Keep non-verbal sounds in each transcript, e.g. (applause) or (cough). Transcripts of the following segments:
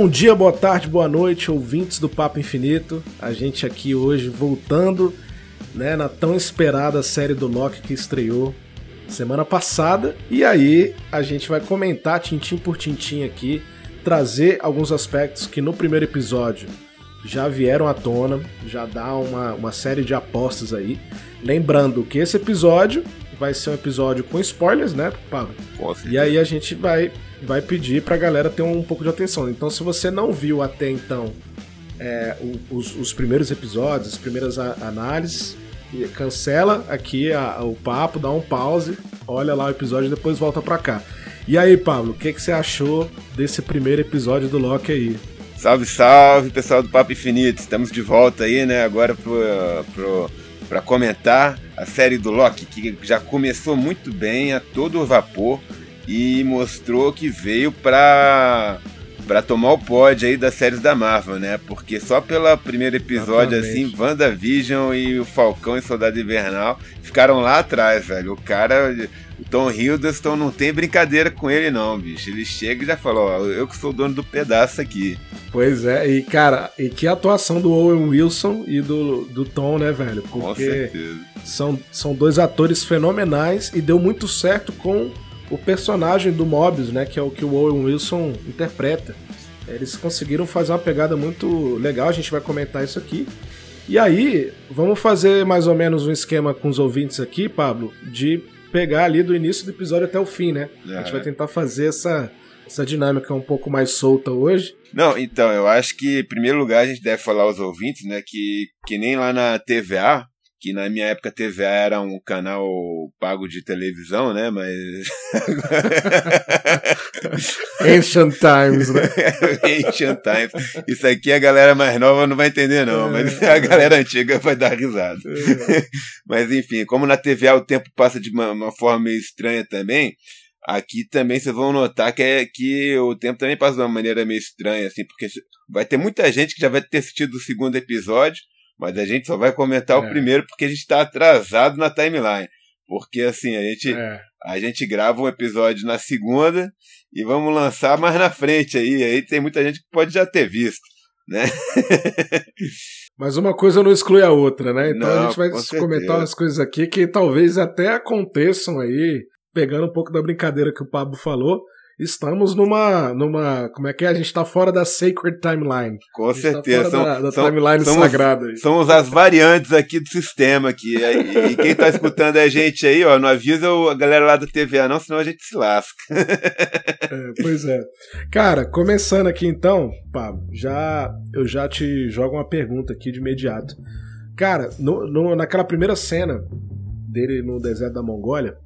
Bom dia, boa tarde, boa noite, ouvintes do Papo Infinito. A gente aqui hoje voltando né, na tão esperada série do Loki que estreou semana passada. E aí a gente vai comentar tintim por tintim aqui, trazer alguns aspectos que no primeiro episódio já vieram à tona, já dá uma, uma série de apostas aí. Lembrando que esse episódio vai ser um episódio com spoilers, né, Pablo? E aí a gente vai, vai pedir pra galera ter um, pouco de atenção. Então, se você não viu até então é, os, os, primeiros episódios, as primeiras análises, cancela aqui a, o papo, dá um pause, olha lá o episódio e depois volta pra cá. E aí, Pablo, o que, que você achou desse primeiro episódio do Loki aí? Salve, salve, pessoal do Papo Infinito. Estamos de volta aí, né, agora pro, pro, comentar a série do Loki, que já começou muito bem, a todo vapor, e mostrou que veio pra para tomar o pódio aí das séries da Marvel, né? Porque só pelo primeiro episódio, Exatamente. assim, WandaVision e o Falcão e Soldado Invernal ficaram lá atrás, velho. O cara, o Tom Hiddleston não tem brincadeira com ele não, bicho. Ele chega e já falou, ó, eu que sou o dono do pedaço aqui. Pois é, e cara, e que atuação do Owen Wilson e do, do Tom, né, velho? Porque com certeza. São, são dois atores fenomenais e deu muito certo com o personagem do Mobius, né, que é o que o Owen Wilson interpreta. Eles conseguiram fazer uma pegada muito legal, a gente vai comentar isso aqui. E aí, vamos fazer mais ou menos um esquema com os ouvintes aqui, Pablo, de pegar ali do início do episódio até o fim, né? É. A gente vai tentar fazer essa, essa dinâmica um pouco mais solta hoje. Não, então, eu acho que, em primeiro lugar, a gente deve falar aos ouvintes, né, que, que nem lá na TVA, que na minha época TVA era um canal pago de televisão, né? Mas. (laughs) Ancient Times, né? (laughs) Ancient Times. Isso aqui a galera mais nova não vai entender, não, é, mas a galera antiga vai dar risada. É. (laughs) mas enfim, como na TVA o tempo passa de uma, uma forma meio estranha também. Aqui também vocês vão notar que, é, que o tempo também passa de uma maneira meio estranha, assim, porque vai ter muita gente que já vai ter assistido o segundo episódio, mas a gente só vai comentar é. o primeiro porque a gente está atrasado na timeline. Porque assim, a gente, é. a gente grava um episódio na segunda e vamos lançar mais na frente aí. Aí tem muita gente que pode já ter visto, né? (laughs) Mas uma coisa não exclui a outra, né? Então não, a gente vai comentar umas coisas aqui que talvez até aconteçam aí, pegando um pouco da brincadeira que o Pablo falou, estamos numa, numa. Como é que é? A gente está fora da Sacred Timeline. Com tá certeza. Tá são, da, da são, timeline somos, sagrada. Aí. Somos as variantes aqui do sistema aqui. E, e quem está escutando a gente aí, ó, não avisa a galera lá da TVA, não, senão a gente se lasca. é, pois é. Cara, começando aqui então, Pablo, já, eu já te jogo uma pergunta aqui de imediato. Cara, no, no, naquela primeira cena dele no deserto da Mongólia,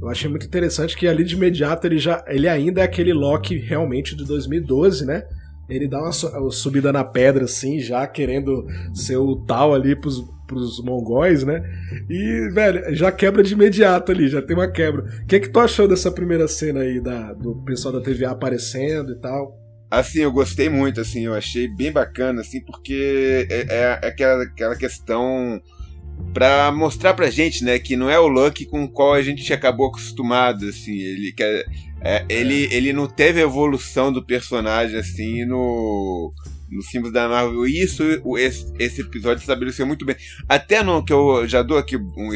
eu achei muito interessante que ali de imediato ele já ele ainda é aquele Loki realmente de 2012, né? Ele dá uma subida na pedra assim, já querendo ser o tal ali pros, pros mongóis, né? E, velho, já quebra de imediato ali, já tem uma quebra. O que, é que tu achou dessa primeira cena aí da, do pessoal da TVA aparecendo e tal? Assim, eu gostei muito, assim, eu achei bem bacana, assim, porque é, é aquela, aquela questão para mostrar pra gente, né, que não é o Lucky com o qual a gente acabou acostumado, assim, ele quer é, ele, ele não teve evolução do personagem assim no nos filmes da Marvel. E isso esse, esse episódio estabeleceu muito bem. Até não que eu já dou aqui um,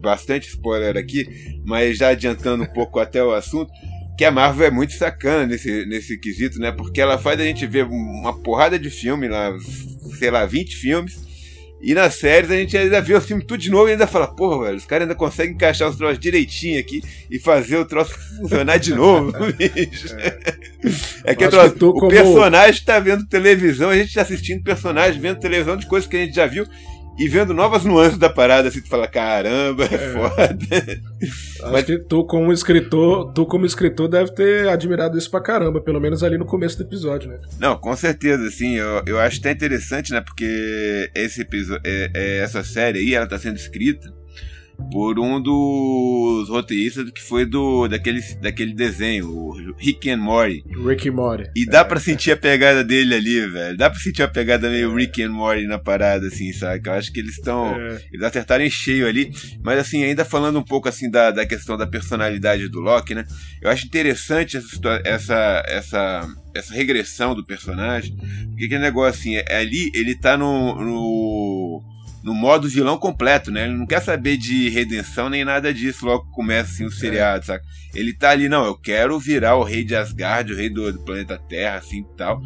bastante spoiler aqui, mas já adiantando um (laughs) pouco até o assunto, que a Marvel é muito sacana nesse, nesse quesito, né? Porque ela faz a gente ver uma porrada de filme lá, sei lá, 20 filmes e nas séries a gente ainda vê o filme tudo de novo e ainda fala, porra, velho, os caras ainda conseguem encaixar os troços direitinho aqui e fazer o troço funcionar de novo, (laughs) bicho. É, é que, troço, que o como... personagem tá vendo televisão, a gente tá assistindo personagem, vendo televisão de coisas que a gente já viu e vendo novas nuances da parada, assim, tu fala, caramba, é, é. foda. Acho Mas... que tu como escritor, tu como escritor deve ter admirado isso pra caramba, pelo menos ali no começo do episódio, né? Não, com certeza, assim, eu, eu acho até interessante, né, porque esse episódio, é, é, essa série aí, ela tá sendo escrita por um dos roteiristas que foi do daquele, daquele desenho, o Rick and Morty. Rick and Morty. E dá é. pra sentir a pegada dele ali, velho. Dá pra sentir a pegada meio Rick and Morty na parada, assim, sabe? Eu acho que eles estão. É. Eles acertaram em cheio ali. Mas assim, ainda falando um pouco assim da, da questão da personalidade do Loki, né? Eu acho interessante essa essa, essa essa regressão do personagem. Porque aquele negócio assim, é, ali ele tá no, no, no modo vilão completo, né? Ele não quer saber de redenção nem nada disso logo que começa assim o seriado, é. sabe? Ele tá ali, não, eu quero virar o rei de Asgard, o rei do, do planeta Terra, assim e tal.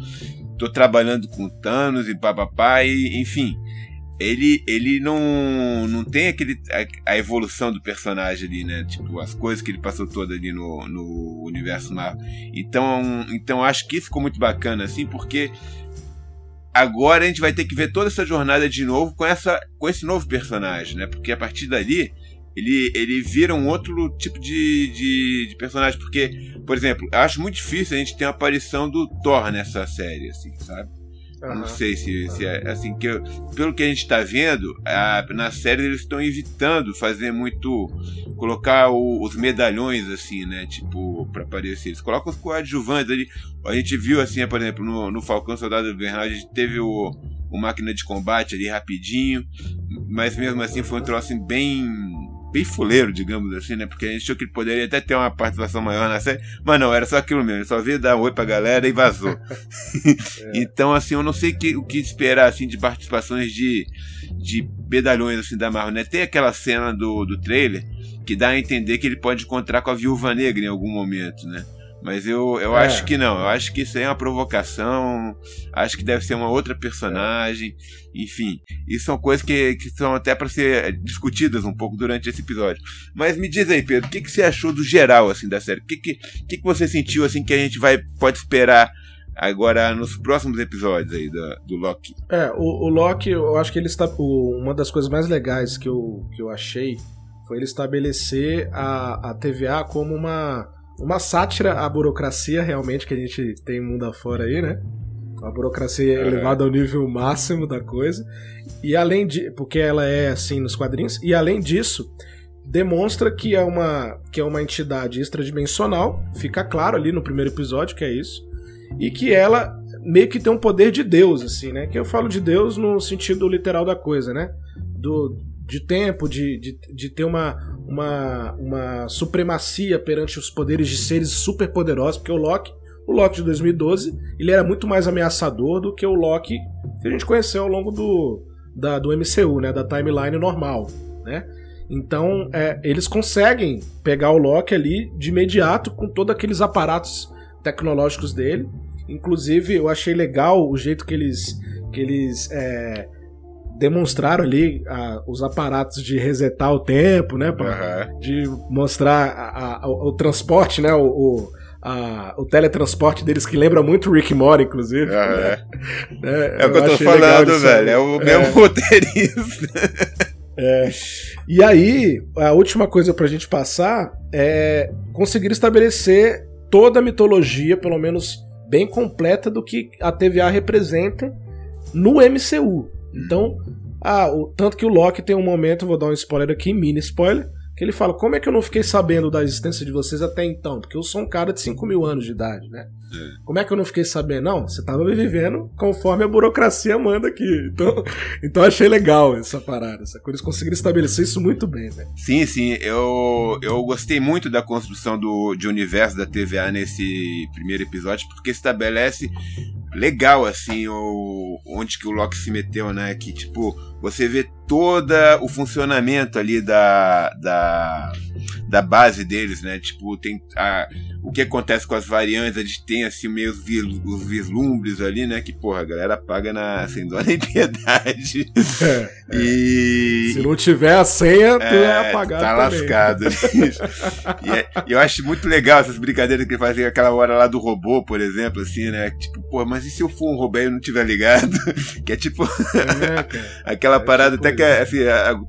Tô trabalhando com Thanos e papapá, e enfim ele, ele não, não tem aquele, a, a, evolução do personagem ali, né? Tipo, as coisas que ele passou toda ali no, no universo Marvel. Então, então acho que isso ficou muito bacana, assim, porque agora a gente vai ter que ver toda essa jornada de novo com, essa, com esse novo personagem, né? Porque a partir dali ele, ele vira um outro tipo de, de, de, personagem. Porque, por exemplo, eu acho muito difícil a gente ter uma aparição do Thor nessa série, assim, sabe? Uhum. Não sei se, se é assim que eu, pelo que a gente está vendo, a, na série eles estão evitando fazer muito colocar o, os medalhões assim, né, tipo para aparecer. Eles colocam os coadjuvantes ali. A gente viu assim, por exemplo, no, no Falcão Soldado Invernal, a gente teve o, o máquina de combate ali rapidinho, mas mesmo assim foi um troço assim, bem bem fuleiro, digamos assim, né? Porque a gente achou que ele poderia até ter uma participação maior na série, mas não, era só aquilo mesmo, ele só veio dar um oi pra galera e vazou. (laughs) (laughs) é. Então, assim, eu não sei que, o que esperar, assim, de participações de, de medalhões, assim, da Marvel, né? Tem aquela cena do, do trailer que dá a entender que ele pode encontrar com a Viúva Negra em algum momento, né? Mas eu, eu é. acho que não. Eu acho que isso aí é uma provocação. Acho que deve ser uma outra personagem. É. Enfim, isso são coisas que, que são até para ser discutidas um pouco durante esse episódio. Mas me diz aí, Pedro, o que, que você achou do geral assim da série? O que, que, que, que você sentiu assim que a gente vai pode esperar agora nos próximos episódios aí do, do Loki? É, o, o Loki, eu acho que ele está. O, uma das coisas mais legais que eu, que eu achei foi ele estabelecer a, a TVA como uma uma sátira à burocracia realmente que a gente tem mundo afora aí, né? A burocracia é elevada ao nível máximo da coisa. E além de. Porque ela é assim nos quadrinhos. E além disso, demonstra que é uma, que é uma entidade extradimensional. Fica claro ali no primeiro episódio que é isso. E que ela meio que tem um poder de Deus, assim, né? Que eu falo de Deus no sentido literal da coisa, né? Do, de tempo, de, de, de ter uma, uma, uma supremacia perante os poderes de seres super poderosos, porque o Loki, o Loki de 2012, ele era muito mais ameaçador do que o Loki que a gente conheceu ao longo do, da, do MCU, né, da timeline normal, né? Então, é, eles conseguem pegar o Loki ali de imediato com todos aqueles aparatos tecnológicos dele. Inclusive, eu achei legal o jeito que eles, que eles é, demonstraram ali a, os aparatos de resetar o tempo, né? Pra, uhum. De mostrar a, a, o, o, transporte, né? O, o, o, teletransporte deles que lembra muito Rick Mori, inclusive. (laughs) Né? É, é, o que eu tô falando, velho. É o mesmo é. (laughs) roteirista. É. E aí, a última coisa pra gente passar é conseguir estabelecer toda a mitologia, pelo menos bem completa, do que a TVA representa no MCU. Então, ah, o, tanto que o Loki tem um momento, vou dar um spoiler aqui, mini spoiler, que ele fala: Como é que eu não fiquei sabendo da existência de vocês até então? Porque eu sou um cara de 5 mil anos de idade, né? É. Como é que eu não fiquei sabendo? Não, você tava vivendo conforme a burocracia manda aqui. Então, (laughs) então achei legal essa parada. Essa coisa, eles conseguiram estabelecer isso muito bem, né? Sim, sim. Eu, eu gostei muito da construção do, de universo da TVA nesse primeiro episódio, porque estabelece legal, assim, o, onde que o Loki se meteu, né? Que, tipo, você vê todo o funcionamento ali da, da, da base deles, né? Tipo, tem a, o que acontece com as variantes, a gente tem, assim, meio os, os vislumbres ali, né? Que, porra, a galera paga na, sem dó nem (laughs) piedade. É, e... Se não tiver a senha, tu é, é apagado Tá também. lascado. (laughs) e é, eu acho muito legal essas brincadeiras que ele fazia aquela hora lá do robô, por exemplo, assim, né? Tipo, pô, mas e se eu for um robô e eu não tiver ligado? (laughs) que é tipo. É, aquela é, parada tipo até que, é, assim,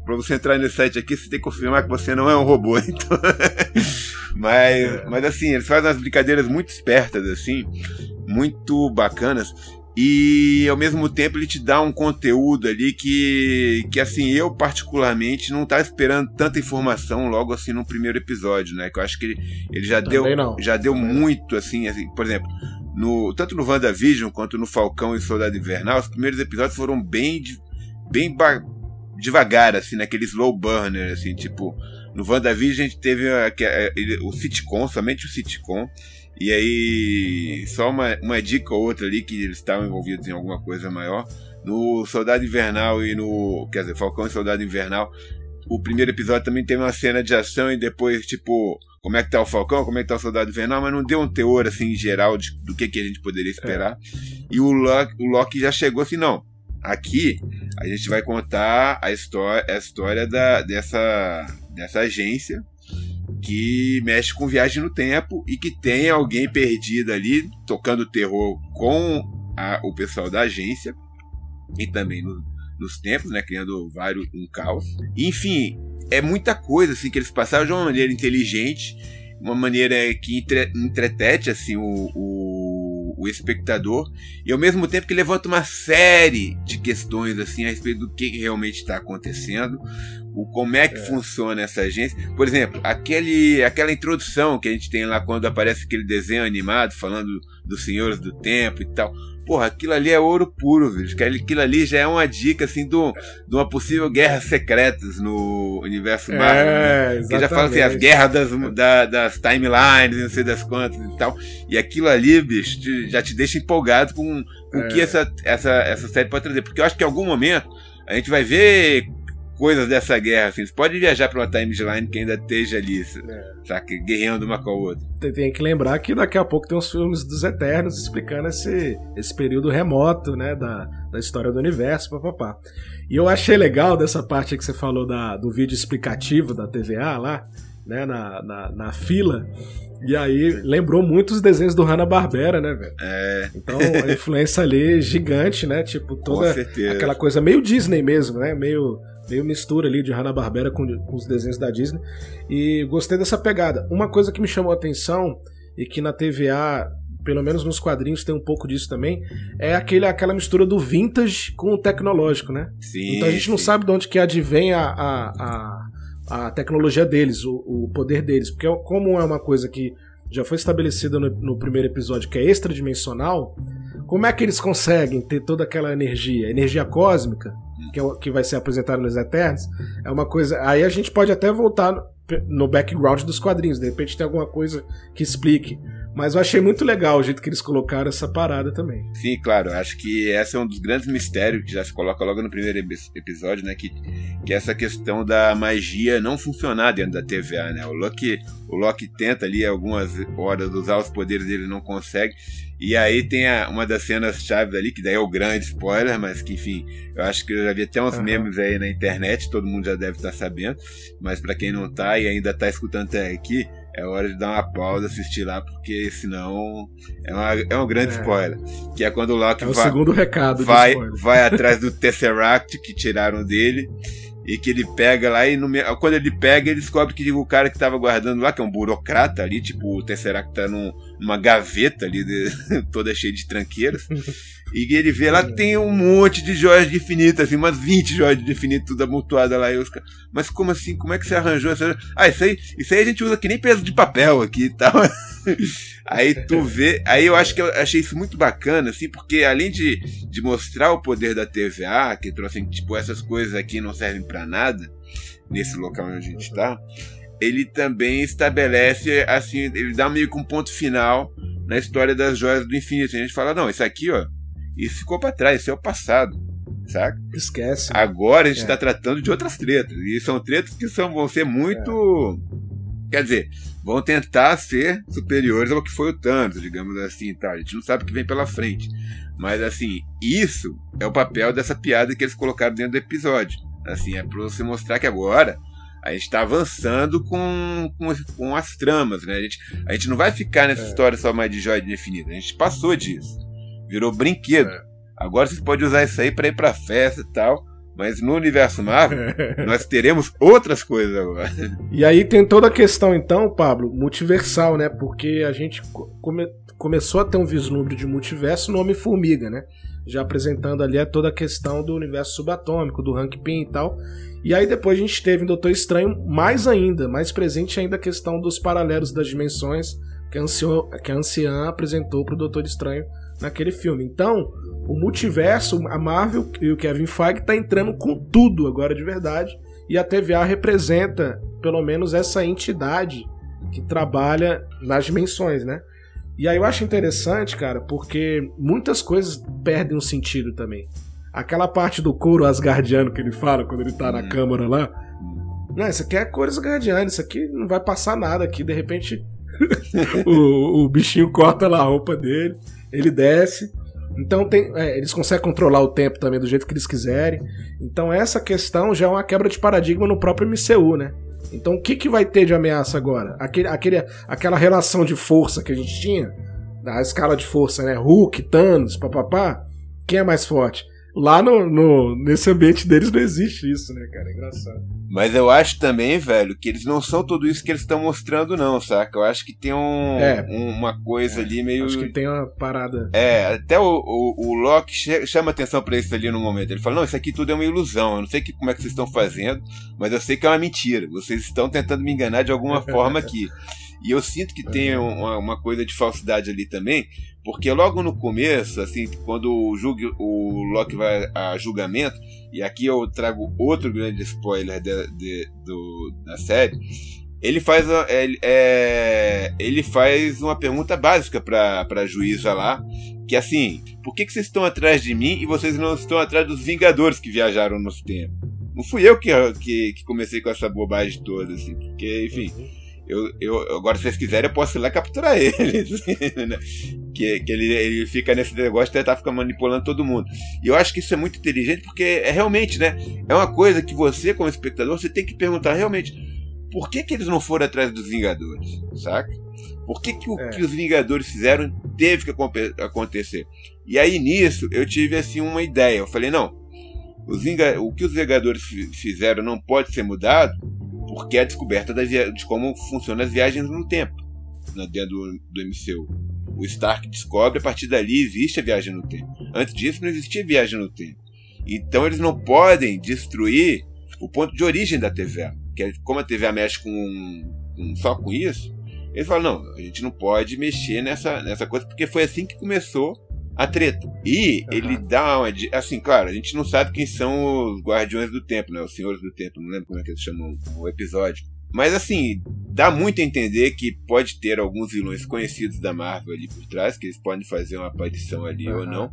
pra você entrar nesse site aqui, você tem que confirmar que você não é um robô. (laughs) Então. mas, é. mas assim, eles fazem umas brincadeiras muito espertas, assim, muito bacanas e ao mesmo tempo ele te dá um conteúdo ali que, que assim, eu particularmente não estava esperando tanta informação logo assim no primeiro episódio, né? Que eu acho que ele, ele já Também deu não. já deu muito assim, assim, por exemplo, no tanto no WandaVision quanto no Falcão e Soldado Invernal, os primeiros episódios foram bem bem devagar assim, naquele slow burner assim, tipo, no WandaVision a gente teve a, a, o sitcom, somente o sitcom E aí, só uma, uma dica ou outra ali que eles estavam envolvidos em alguma coisa maior. No Soldado Invernal e no. Quer dizer, Falcão e Soldado Invernal, o primeiro episódio também tem uma cena de ação e depois, tipo, como é que tá o Falcão, como é que tá o Soldado Invernal, mas não deu um teor assim geral de, do que, que a gente poderia esperar. É. E o Loki, o Loki já chegou assim, não. Aqui a gente vai contar a história, a história da, dessa, dessa agência que mexe com viagem no tempo e que tem alguém perdido ali tocando terror com a, o pessoal da agência e também no, nos tempos, né, criando vários um caos. Enfim, é muita coisa assim que eles passaram de uma maneira inteligente, uma maneira que entre, entretete assim o, o, o, espectador e ao mesmo tempo que levanta uma série de questões assim a respeito do que realmente está acontecendo, o como é que é. funciona essa agência. Por exemplo, aquele, aquela introdução que a gente tem lá quando aparece aquele desenho animado falando dos senhores do tempo e tal. Porra, aquilo ali é ouro puro, velho. Aquilo ali já é uma dica, assim, do, de uma possível guerra secretas no universo Marvel. É, né? Que já fala assim, as guerras das, da, das timelines, não sei das quantas e tal. E aquilo ali, bicho, te, já te deixa empolgado com, com o é. que essa, essa, essa série pode trazer. Porque eu acho que em algum momento a gente vai ver coisas dessa guerra, assim. Você pode viajar para uma timeline que ainda esteja ali, é. saca? Guerreando uma com a outra. Tem, tem, que lembrar que daqui a pouco tem os filmes dos Eternos explicando esse, esse período remoto, né, da, da história do universo, papapá. E eu achei legal dessa parte que você falou da, do vídeo explicativo da TVA lá, né, na, na, na fila. E aí lembrou muito os desenhos do Hanna-Barbera, né, velho? É. Então a influência ali gigante, né? Tipo, (laughs) toda aquela coisa meio Disney mesmo, né? Meio meio mistura ali de Hanna-Barbera com, com os desenhos da Disney. E gostei dessa pegada. Uma coisa que me chamou a atenção e que na TVA pelo menos nos quadrinhos tem um pouco disso também, é aquele, aquela mistura do vintage com o tecnológico, né? Sim, então a gente sim. não sabe de onde que advém a, a, a, a tecnologia deles, o, o, poder deles, porque como é uma coisa que já foi estabelecida no, no primeiro episódio, que é extradimensional, como é que eles conseguem ter toda aquela energia, energia cósmica, que, é, que vai ser apresentado nos Eternos, é uma coisa. Aí a gente pode até voltar no, no background dos quadrinhos, de repente tem alguma coisa que explique. Mas eu achei muito legal o jeito que eles colocaram essa parada também. Sim, claro. Acho que esse é um dos grandes mistérios que já se coloca logo no primeiro episódio, né? Que, que é essa questão da magia não funcionar dentro da TVA, né? O Loki, o Loki tenta ali algumas horas usar os poderes dele não consegue. E aí tem a, uma das cenas chaves ali, que daí é o grande spoiler, mas que enfim, eu acho que eu já vi até uns uhum. memes aí na internet, todo mundo já deve estar sabendo. Mas para quem não tá e ainda tá escutando até aqui, é hora de dar uma pausa, assistir lá, porque senão é, uma, é um grande é. spoiler. Que é quando o Loki é o vai, segundo recado vai, vai atrás do Tesseract que tiraram dele e que ele pega lá e no, quando ele pega, ele descobre que o cara que tava guardando lá, que é um burocrata ali, tipo, o Tesseract tá num, numa gaveta ali, de, (laughs) toda cheia de tranqueiras. (laughs) e ele vê lá tem um monte de joias de infinito, assim, umas 20 joias de infinito, tudo amontoada lá. E os, mas como assim? Como é que você arranjou essa? Ah, isso aí, isso aí a gente usa que nem peso de papel aqui e tal. (laughs) aí tu vê. Aí eu acho que eu achei isso muito bacana, assim, porque além de, de mostrar o poder da TVA, que trouxe, tipo, essas coisas aqui não servem para nada, nesse local onde a gente está, ele também estabelece, assim, ele dá meio que um ponto final na história das joias do infinito. A gente fala, não, isso aqui, ó, isso ficou para trás, isso é o passado. Saca? Esquece. Agora a gente está é. tratando de outras tretas. E são tretas que são, vão ser muito. É Quer dizer, vão tentar ser superiores ao que foi o Thanos, digamos assim, tá? A gente não sabe o que vem pela frente. Mas assim, isso é o papel dessa piada que eles colocaram dentro do episódio. Assim, é para você mostrar que agora a gente está avançando com, com, com, as tramas, né? A gente, a gente não vai ficar nessa é. história só mais de joia infinita. A gente passou disso. Virou brinquedo. É. Agora você pode usar isso aí para ir pra festa e tal. Mas no universo Marvel, (laughs) nós teremos outras coisas agora. E aí tem toda a questão, então, Pablo, multiversal, né? Porque a gente come começou a ter um vislumbre de multiverso no Homem-Formiga, né? Já apresentando ali toda a questão do universo subatômico, do Hank Pym e tal. E aí depois a gente teve em Doutor Estranho mais ainda, mais presente ainda a questão dos paralelos das dimensões que a Anciã, que a Anciã apresentou para o Doutor Estranho naquele filme. Então, o multiverso, a Marvel e o Kevin Feige tá entrando com tudo agora de verdade. E a TVA representa, pelo menos, essa entidade que trabalha nas dimensões, né? E aí eu acho interessante, cara, porque muitas coisas perdem o sentido também. Aquela parte do couro asgardiano que ele fala quando ele tá na hum. câmara lá. Não, isso aqui é couro asgardiano, isso aqui não vai passar nada aqui. De repente, (laughs) (laughs) o, o bichinho corta lá a roupa dele, ele desce. Então tem, é, eles conseguem controlar o tempo também do jeito que eles quiserem. Então essa questão já é uma quebra de paradigma no próprio MCU, né? Então o que, que vai ter de ameaça agora? Aquele, aquele, aquela relação de força que a gente tinha, a escala de força, né? Hulk, Thanos, papapá. Quem é mais forte? Lá no, no, nesse ambiente deles não existe isso, né, cara? É engraçado. Mas eu acho também, velho, que eles não são tudo isso que eles estão mostrando, não, saca? Eu acho que tem um, é, um, uma coisa é, ali meio. Acho que tem uma parada. É, até o, o, o Loki chama atenção pra isso ali no momento. Ele fala: Não, isso aqui tudo é uma ilusão. Eu não sei que, como é que vocês estão fazendo, mas eu sei que é uma mentira. Vocês estão tentando me enganar de alguma (laughs) forma aqui. E eu sinto que tem uma, uma, coisa de falsidade ali também, porque logo no começo, assim, quando o, julgue, o Loki vai a julgamento, e aqui eu trago outro grande spoiler de, de, do, da série, ele faz, ele, é, ele faz uma pergunta básica para a juíza lá, que é assim, por que, que vocês estão atrás de mim e vocês não estão atrás dos Vingadores que viajaram no tempo? Não fui eu que, que, que comecei com essa bobagem toda, assim, porque, enfim... Eu, eu, agora, se vocês quiserem, eu posso ir lá capturar (laughs) ele. Né? que que ele, ele fica nesse negócio de tentar ficar manipulando todo mundo. E eu acho que isso é muito inteligente porque é realmente, né? É uma coisa que você, como espectador, você tem que perguntar realmente por que, que eles não foram atrás dos Vingadores, saca? Por que, que o é. que os Vingadores fizeram teve que acontecer? E aí nisso eu tive assim uma ideia. Eu falei, não, os o que os Vingadores fizeram não pode ser mudado porque é a descoberta de como funcionam as viagens no tempo né, dentro do, MCU. O Stark descobre, a partir dali existe a viagem no tempo. Antes disso não existia viagem no tempo. Então eles não podem destruir o ponto de origem da TVA. Que é, como a TVA mexe com, com, só com isso, eles falam, não, a gente não pode mexer nessa, nessa coisa, porque foi assim que começou a treta. E uhum. ele dá uma. Assim, claro, a gente não sabe quem são os Guardiões do Tempo, né? Os Senhores do Tempo, não lembro como é que eles chamam o episódio. Mas assim, dá muito a entender que pode ter alguns vilões conhecidos da Marvel ali por trás, que eles podem fazer uma aparição ali uhum. ou não.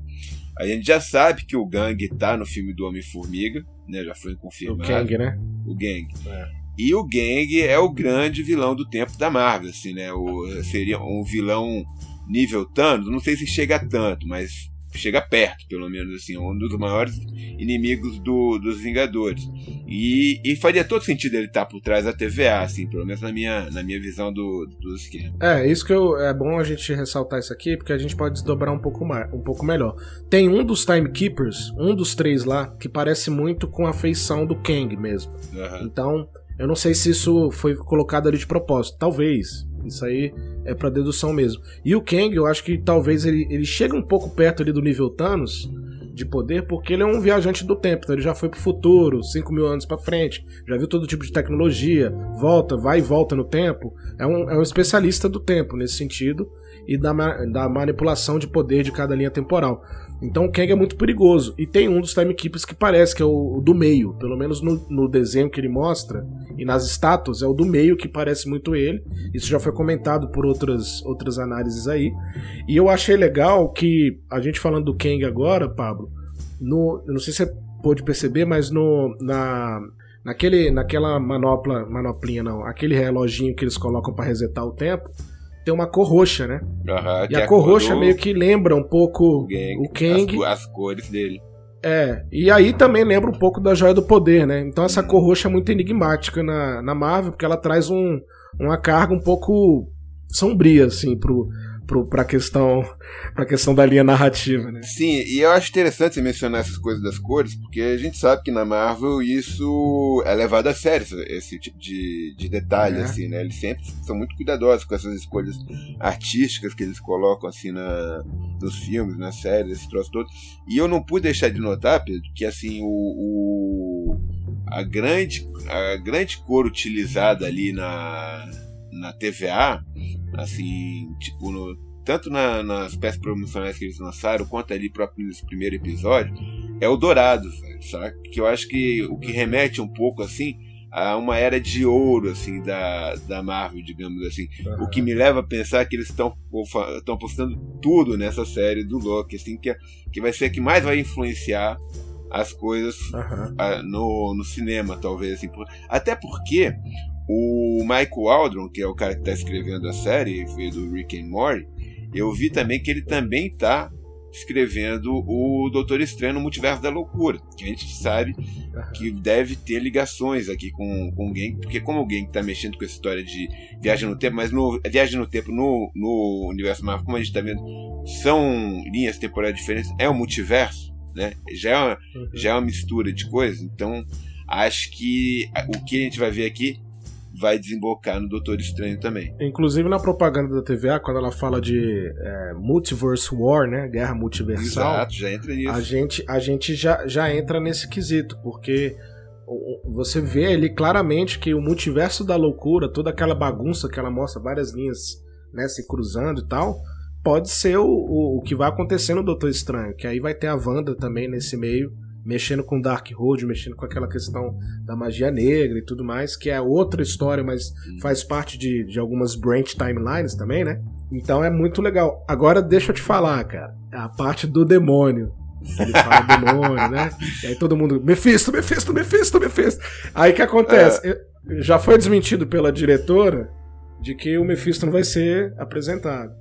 A gente já sabe que o Gang tá no filme do Homem-Formiga, né? Já foi confirmado. O Gang, né? O Gang. É. E o Gang é o grande vilão do tempo da Marvel, assim, né? O, seria um vilão nível Thanos, não sei se chega tanto, mas chega perto, pelo menos assim, um dos maiores inimigos do, dos Vingadores. E, e, faria todo sentido ele estar por trás da TVA, assim, pelo menos na minha, na minha visão do, do esquema. É, isso que eu, é bom a gente ressaltar isso aqui, porque a gente pode desdobrar um pouco, mais, um pouco melhor. Tem um dos Timekeepers, um dos três lá, que parece muito com a feição do Kang mesmo. Uhum. Então, eu não sei se isso foi colocado ali de propósito. Talvez. Isso aí é para dedução mesmo. E o Kang, eu acho que talvez ele, ele chega um pouco perto ali do nível Thanos de poder, porque ele é um viajante do tempo, então ele já foi pro futuro, 5 mil anos para frente, já viu todo tipo de tecnologia, volta, vai e volta no tempo. É um, é um especialista do tempo nesse sentido e da, da manipulação de poder de cada linha temporal. Então o Kang é muito perigoso. E tem um dos timekeepers que parece que é o, do meio, pelo menos no, no, desenho que ele mostra e nas estátuas, é o do meio que parece muito ele. Isso já foi comentado por outras, outras análises aí. E eu achei legal que, a gente falando do Kang agora, Pablo, no, não sei se você pôde perceber, mas no, na, naquele, naquela manopla, manoplinha não, aquele reloginho que eles colocam para resetar o tempo tem uma cor roxa, né? Uhum, e a, a cor, roxa do... meio que lembra um pouco o, Gang, o Kang. As, as, cores dele. É, e aí também lembra um pouco da Joia do Poder, né? Então essa cor roxa é muito enigmática na, na Marvel, porque ela traz um, uma carga um pouco sombria, assim, pro, para a questão para questão da linha narrativa, né? Sim, e eu acho interessante você mencionar essas coisas das cores, porque a gente sabe que na Marvel isso é levado a sério, esse tipo de, de detalhe, é. assim, né? Eles sempre são muito cuidadosos com essas escolhas artísticas que eles colocam, assim, na, nos filmes, nas séries, esse troço todo. E eu não pude deixar de notar, Pedro, que, assim, o, o a grande a grande cor utilizada ali na na TVA, assim, tipo, no, tanto na, nas peças promocionais que eles lançaram, quanto ali próprio nesse primeiro episódio, é o Dourado, sabe? Que eu acho que o que remete um pouco, assim, a uma era de ouro assim da, da Marvel, digamos assim. Uhum. O que me leva a pensar que eles estão apostando tudo nessa série do Loki, assim que, que vai ser a que mais vai influenciar as coisas uhum. a, no, no cinema, talvez assim. Até porque o Michael Aldron, que é o cara que está escrevendo a série, veio do Rick and Morty, eu vi também que ele também está escrevendo o Doutor Estranho no Multiverso da Loucura, que a gente sabe que deve ter ligações aqui com, com o Gang, porque como o Gang está mexendo com essa história de viagem no tempo, mas no, viagem no tempo no, no universo Marvel, como a gente está vendo, são linhas temporais diferentes, é um multiverso, né? Já é uma, uhum. já é uma mistura de coisas, então acho que o que a gente vai ver aqui vai desembocar no Doutor Estranho também. Inclusive na propaganda da TVA, quando ela fala de é, Multiverse War, né, guerra multiversal, Exato, já entra nisso. A gente, a gente já, já entra nesse quesito, porque você vê ali claramente que o multiverso da loucura, toda aquela bagunça que ela mostra várias linhas né, se cruzando e tal, pode ser o, o, o que vai acontecer no Doutor Estranho, que aí vai ter a Wanda também nesse meio, mexendo com Dark Road, mexendo com aquela questão da magia negra e tudo mais, que é outra história, mas faz parte de, de algumas branch timelines também, né? Então é muito legal. Agora deixa eu te falar, cara, a parte do demônio. Ele fala (laughs) demônio, né? E aí todo mundo, Mephisto, Mephisto, Mephisto, Mephisto. Aí o que acontece? É. Já foi desmentido pela diretora de que o Mephisto não vai ser apresentado.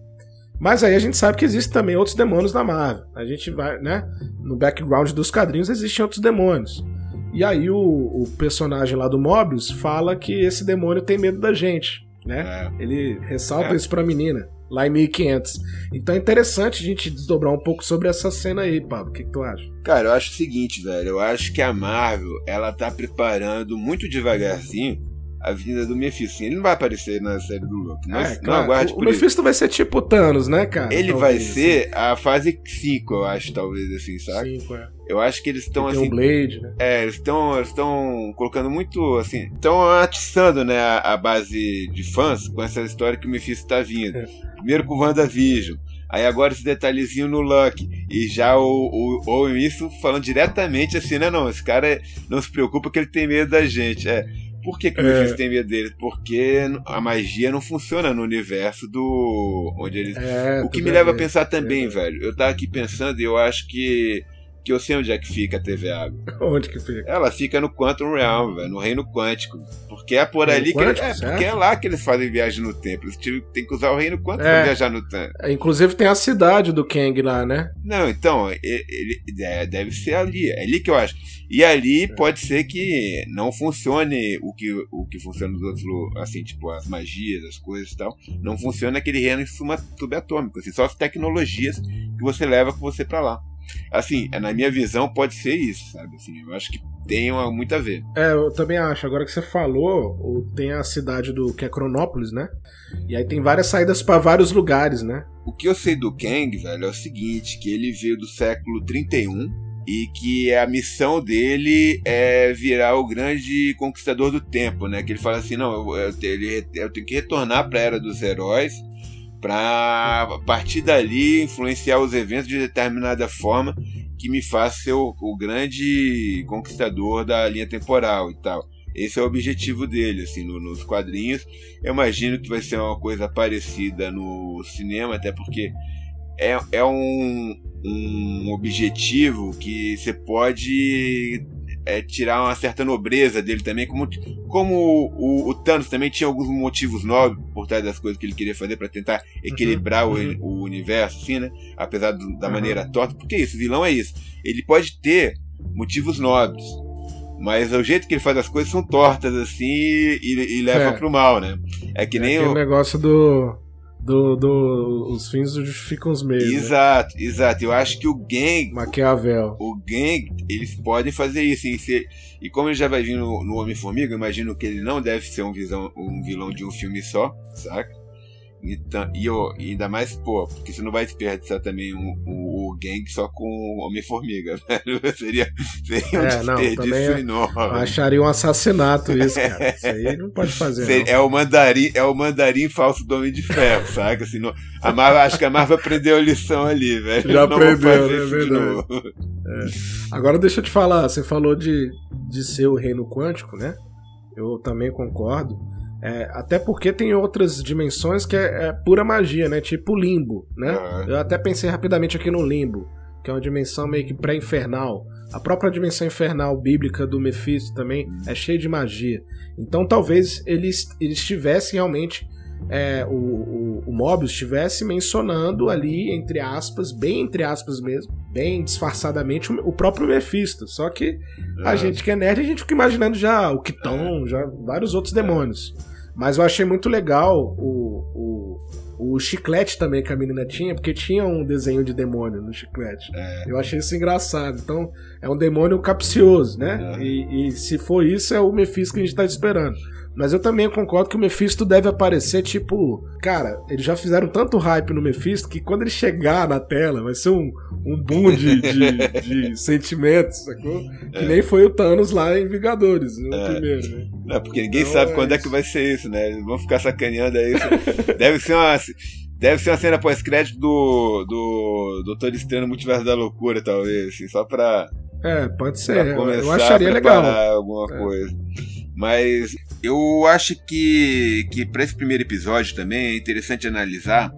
Mas aí a gente sabe que existem também outros demônios na Marvel. A gente vai, né? No background dos quadrinhos existem outros demônios. E aí o, o personagem lá do Mobius fala que esse demônio tem medo da gente, né? É. Ele ressalta é. isso pra menina, lá em 1500. Então é interessante a gente desdobrar um pouco sobre essa cena aí, Pablo. O que, que tu acha? Cara, eu acho o seguinte, velho. Eu acho que a Marvel, ela tá preparando muito devagarzinho a vinda do Mephisto. Ele não vai aparecer na série do Loki. Não, é, não aguarde o, por O Mephisto vai ser tipo Thanos, né, cara? Ele talvez, vai ser a fase 5, eu acho, talvez, assim, sabe? 5, é. Eu acho que eles estão assim. Um Blade, né? É, eles estão estão colocando muito assim, estão atiçando, né, a, a, base de fãs com essa história que o Mephisto tá vindo. É. Primeiro com o WandaVision. Aí agora esse detalhezinho no Luck. E já o, o, o isso falando diretamente assim, né? Não, esse cara não se preocupa que ele tem medo da gente. É. Por que, que o Mephisto é. tem medo dele? Porque a magia não funciona no universo do. onde eles. É, o que me leva a pensar também, é. velho. Eu tava aqui pensando e eu acho que que eu sei onde é que fica a TVA. (laughs) Onde que fica? Ela fica no Quantum Realm, velho, no reino quântico. Porque é por ali que quântico, é, porque é lá que eles fazem viagem no tempo. Eles têm que usar o reino quântico é. pra viajar no tempo. É, inclusive tem a cidade do Kang lá, né? Não, então, ele, ele é, deve ser ali. É ali que eu acho. E ali é. pode ser que não funcione o que, o que funciona nos outros, assim, tipo, as magias, as coisas e tal. Não funciona aquele reino subatômico, assim, só as tecnologias que você leva com você para lá. Assim, na minha visão, pode ser isso, sabe? Assim, eu acho que tem muito a ver. É, eu também acho. Agora que você falou, tem a cidade do que é Cronópolis, né? E aí tem várias saídas para vários lugares, né? O que eu sei do Kang, velho, é o seguinte, que ele veio do século 31 e que a missão dele é virar o grande conquistador do tempo, né? Que ele fala assim, não, eu, eu, eu tenho que retornar para a era dos heróis para a partir dali influenciar os eventos de determinada forma que me faça ser o, o, grande conquistador da linha temporal e tal. Esse é o objetivo dele, assim, no, nos quadrinhos. Eu imagino que vai ser uma coisa parecida no cinema, até porque é, é um, um objetivo que você pode é, tirar uma certa nobreza dele também, como, como o, o, Thanos também tinha alguns motivos nobres por trás das coisas que ele queria fazer para tentar equilibrar uhum, uhum. O, o, universo, assim, né? Apesar do, da uhum. maneira torta, porque isso, vilão é isso. Ele pode ter motivos nobres, mas o jeito que ele faz as coisas são tortas, assim, e, e leva é. pro mal, né? É que é nem o negócio do do, do, os fins justificam os meios. Né? Exato, né? exato. Eu acho que o Gang. Maquiavel. O Gang, eles podem fazer isso. E, se, e como ele já vai vir no, no Homem-Formiga, imagino que ele não deve ser um, visão, um vilão de um filme só, saca? Então, e, eu, e ainda mais, pô, porque você não vai desperdiçar também um, um gang só com Homem-Formiga, velho. (laughs) Seria, seria um é, desperdício não, enorme. Acharia um assassinato (laughs) isso, cara. Isso aí não pode fazer. Seria, é, o mandarim, é o mandarim falso do Homem de Ferro, saca? Assim, não, a Marvel, acho que a Marvel aprendeu a lição ali, velho. Já não aprendeu, né? É verdade. É. Agora deixa eu te falar, você falou de, de ser o reino quântico, né? Eu também concordo. É, até porque tem outras dimensões que é, é pura magia, né? Tipo limbo, né? Uhum. Eu até pensei rapidamente aqui no limbo, que é uma dimensão meio que pré-infernal. A própria dimensão infernal bíblica do Mephisto também é cheia de magia. Então talvez eles, eles estivessem realmente. É, o, o, o Mobius estivesse mencionando ali, entre aspas, bem entre aspas mesmo, bem disfarçadamente, o, o próprio Mephisto. Só que a é. gente que é nerd, a gente fica imaginando já o Kiton, já vários outros demônios. Mas eu achei muito legal o, o, o chiclete também que a menina tinha, porque tinha um desenho de demônio no chiclete. É. Eu achei isso engraçado. Então, é um demônio capcioso, né? É. E, e, se for isso, é o Mephisto que a gente tá esperando. Mas eu também concordo que o Mephisto deve aparecer, tipo. Cara, eles já fizeram tanto hype no Mephisto que quando ele chegar na tela vai ser um, um boom de, de, de (laughs) sentimentos, sacou? Que é. nem foi o Thanos lá em Vingadores, o é. primeiro, né? Não, porque ninguém então, sabe é quando isso. é que vai ser isso, né? Eles vão ficar sacaneando aí. (laughs) Deve ser uma. Deve ser uma cena pós-crédito do, do Doutor Estranho Multiverso da Loucura, talvez, assim, só pra. É, pode ser. eu acharia legal. alguma é. coisa. Mas eu acho que, que para esse primeiro episódio também é interessante analisar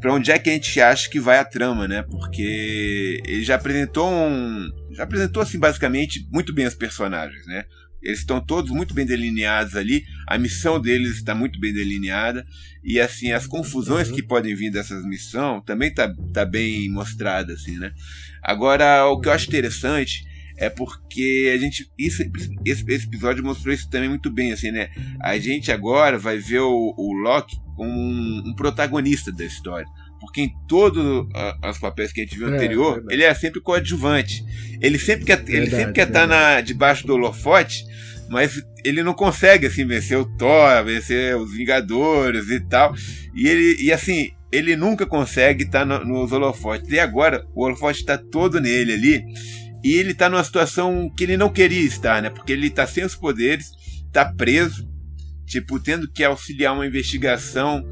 para onde é que a gente acha que vai a trama, né? Porque ele já apresentou um. Já apresentou, assim, basicamente, muito bem os personagens, né? Eles estão todos muito bem delineados ali, a missão deles está muito bem delineada, e assim, as confusões uhum. que podem vir dessas missões também tá, tá bem mostrada, assim, né? Agora, o que eu acho interessante é porque a gente. Isso, esse, esse, episódio mostrou isso também muito bem, assim, né? A gente agora vai ver o, o Loki como um, um protagonista da história porque em todos os papéis que a gente viu é, anterior, é ele é sempre coadjuvante. Ele sempre quer, verdade, ele sempre quer estar na, debaixo do holofote, mas ele não consegue assim vencer o Thor, vencer os Vingadores e tal. E ele e assim, ele nunca consegue estar no, nos holofotes. E agora o holofote está todo nele ali. E ele tá numa situação que ele não queria estar, né? Porque ele tá sem os poderes, tá preso, tipo, tendo que auxiliar uma investigação